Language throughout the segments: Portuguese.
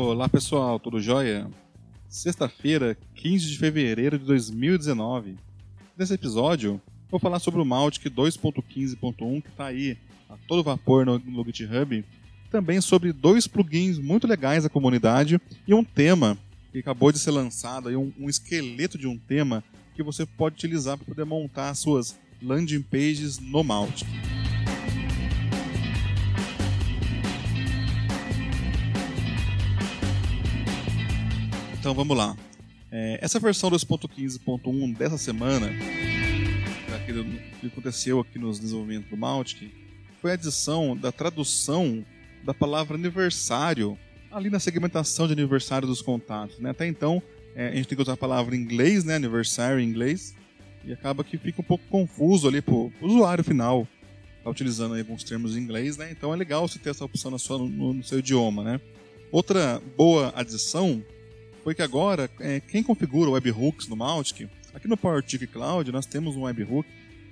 Olá pessoal, tudo jóia? Sexta-feira, 15 de fevereiro de 2019. Nesse episódio, vou falar sobre o Mautic 2.15.1 que está aí a todo vapor no, no GitHub. Também sobre dois plugins muito legais da comunidade e um tema que acabou de ser lançado, aí um, um esqueleto de um tema que você pode utilizar para poder montar suas landing pages no Mautic. Então vamos lá. É, essa versão 2.15.1 dessa semana, que aconteceu aqui nos desenvolvimentos do Mautic, foi a adição da tradução da palavra aniversário ali na segmentação de aniversário dos contatos. Né? Até então, é, a gente tem que usar a palavra em inglês, né? aniversário em inglês, e acaba que fica um pouco confuso ali para o usuário final tá utilizando alguns termos em inglês, né? Então é legal você ter essa opção na sua, no, no seu idioma, né? Outra boa adição foi que agora, é, quem configura webhooks no Mautic, aqui no PowerTick Cloud nós temos um webhook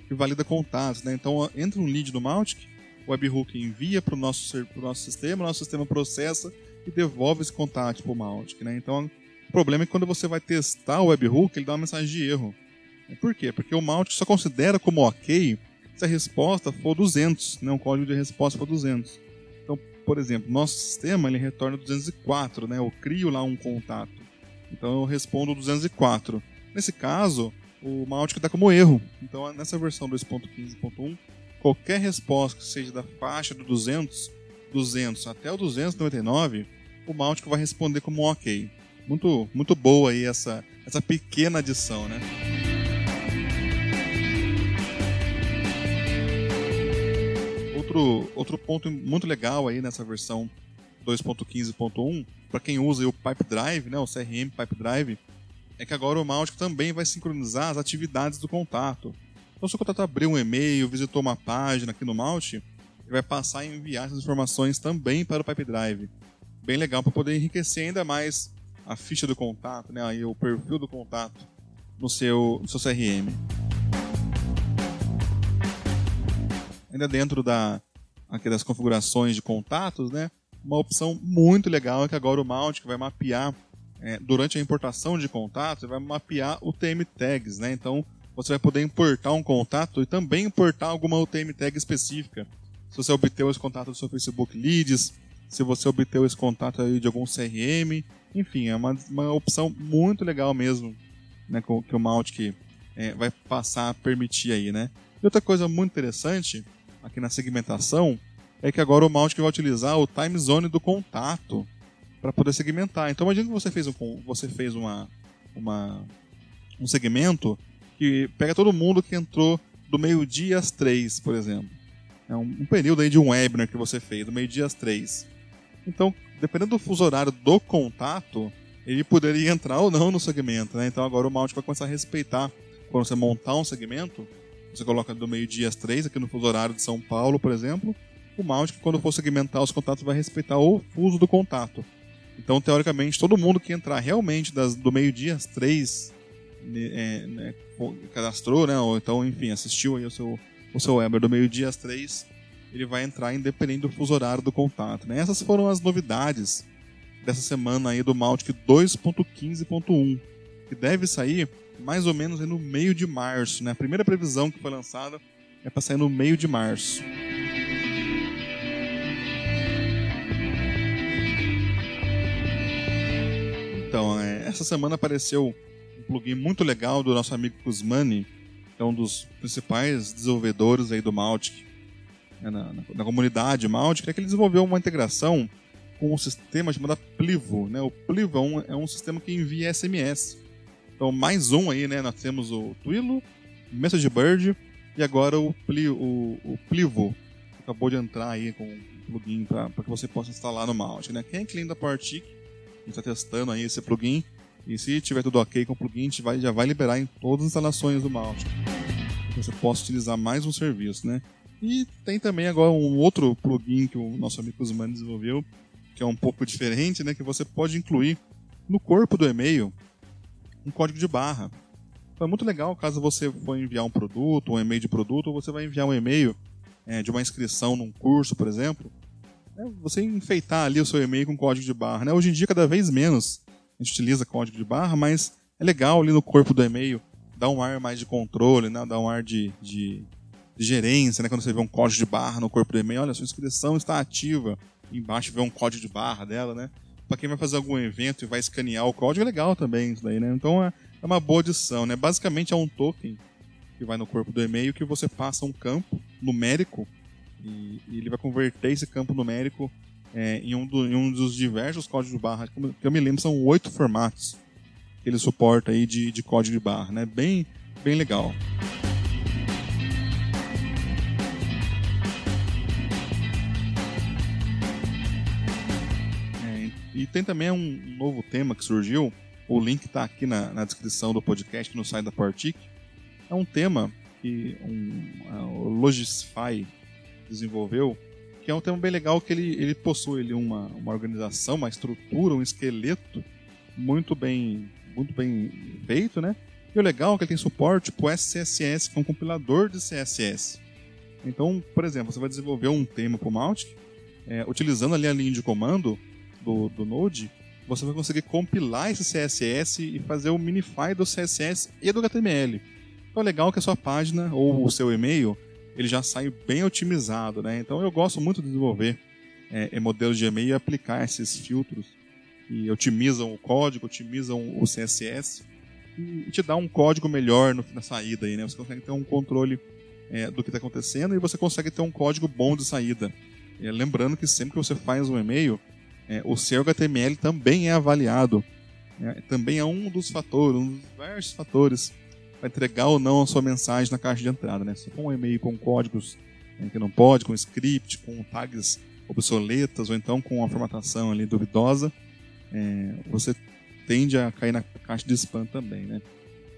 que valida contatos, né? Então entra um lead no Mautic, o webhook envia para o nosso, nosso sistema, o nosso sistema processa e devolve esse contato para o Mautic, né? Então o problema é que quando você vai testar o webhook, ele dá uma mensagem de erro. Por quê? Porque o Mautic só considera como ok se a resposta for 200, né? um código de resposta for 200. Então, por exemplo, nosso sistema ele retorna 204, né? eu crio lá um contato. Então eu respondo 204. Nesse caso, o Mautic está como erro. Então nessa versão 2.15.1, qualquer resposta que seja da faixa do 200, 200 até o 299, o Mautic vai responder como ok. Muito, muito boa aí essa, essa pequena adição, né? Outro, outro ponto muito legal aí nessa versão 2.15.1, para quem usa o Pipe Drive, né, o CRM Pipe Drive, é que agora o Mautic também vai sincronizar as atividades do contato. Então, se o contato abrir um e-mail, visitou uma página aqui no Mautic, ele vai passar a enviar essas informações também para o Pipe Drive. Bem legal para poder enriquecer ainda mais a ficha do contato, né, aí o perfil do contato no seu, no seu CRM. Ainda dentro da, aqui das configurações de contatos, né, uma opção muito legal é que agora o Mautic vai mapear, é, durante a importação de contatos, vai mapear o TM tags, né? Então você vai poder importar um contato e também importar alguma UTM tag específica. Se você obteve esse contato do seu Facebook Leads, se você obteve esse contato aí de algum CRM, enfim, é uma, uma opção muito legal mesmo, né, que o Mautic é, vai passar a permitir aí, né? E outra coisa muito interessante aqui na segmentação é que agora o Mautic vai utilizar o time zone do contato para poder segmentar. Então imagine que você fez, um, você fez uma, uma, um segmento que pega todo mundo que entrou do meio-dia às três, por exemplo. É um, um, período aí de um webinar que você fez, do meio-dia às três. Então, dependendo do fuso horário do contato, ele poderia entrar ou não no segmento. Né? Então agora o Mautic vai começar a respeitar. Quando você montar um segmento, você coloca do meio-dia às três, aqui no fuso horário de São Paulo, por exemplo, o Mautic, quando for segmentar os contatos, vai respeitar o fuso do contato. Então, teoricamente, todo mundo que entrar realmente das, do meio-dia às três né, é, né, cadastrou, né? Ou então, enfim, assistiu aí o seu, o seu Weber do meio-dia às três, ele vai entrar independente do fuso horário do contato. Né? Essas foram as novidades dessa semana aí do Mautic 2.15.1, que deve sair mais ou menos no meio de março. Né? A primeira previsão que foi lançada é para sair no meio de março. Essa semana apareceu um plugin muito legal do nosso amigo Kuzmani, que é um dos principais desenvolvedores aí do Mautic, né, na, na, na, comunidade Mautic, é que ele desenvolveu uma integração com um sistema chamado Plivo. Né? O Plivo é um, é um sistema que envia SMS. Então, mais um aí, né? Nós temos o Twilio, MessageBird e agora o, Pli, o, o Plivo, acabou de entrar aí com um plugin para que você possa instalar no Mautic. Né? Quem é cliente da PowerTick gente está testando aí esse plugin. E se tiver tudo ok com o plugin, a gente vai, já vai liberar em todas as instalações do Mautic. Você possa utilizar mais um serviço, né? E tem também agora um outro plugin que o nosso amigo Zumani desenvolveu, que é um pouco diferente, né? Que você pode incluir no corpo do e-mail um código de barra. Então é muito legal caso você for enviar um produto, um e-mail de produto, ou você vai enviar um e-mail é, de uma inscrição num curso, por exemplo é você enfeitar ali o seu e-mail com código de barra. Né? Hoje em dia, cada vez menos a gente utiliza código de barra, mas é legal ali no corpo do e-mail dar um ar mais de controle, né? dar um ar de, de, de gerência, né? quando você vê um código de barra no corpo do e-mail, olha, sua inscrição está ativa, embaixo vê um código de barra dela, né? Para quem vai fazer algum evento e vai escanear o código, é legal também isso daí, né? Então é, é uma boa adição, né? Basicamente é um token que vai no corpo do e-mail que você passa um campo numérico e, e ele vai converter esse campo numérico é, em, um do, em, um dos diversos códigos de barra, que eu me lembro são oito formatos que ele suporta aí de, de código de barra, né? Bem, bem legal. É, e tem também um novo tema que surgiu, o link está aqui na, na, descrição do podcast no site da Portic. É um tema que um, o Logisfy desenvolveu, que é um tema bem legal que ele, ele possui ele uma, uma organização, uma estrutura, um esqueleto muito bem, muito bem feito, né? E o legal é que ele tem suporte para o SCSS, que é um compilador de CSS. Então, por exemplo, você vai desenvolver um tema para o Mautic, é, utilizando ali a linha de comando do, do Node, você vai conseguir compilar esse CSS e fazer o minify do CSS e do HTML. Então é legal que a sua página ou o seu e-mail ele já sai bem otimizado, né? Então eu gosto muito de desenvolver é, modelos de e-mail e aplicar esses filtros que otimizam o código, otimizam o CSS e te dá um código melhor no, na saída aí, né? Você consegue ter um controle é, do que está acontecendo e você consegue ter um código bom de saída. É, lembrando que sempre que você faz um e-mail, é, o seu HTML também é avaliado. Né? Também é um dos fatores, um dos diversos fatores para entregar ou não a sua mensagem na caixa de entrada. Né? Se for um e-mail com códigos né, que não pode, com script, com tags obsoletas ou então com uma formatação ali duvidosa, é, você tende a cair na caixa de spam também. Né?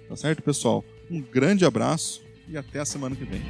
Tá certo, pessoal? Um grande abraço e até a semana que vem.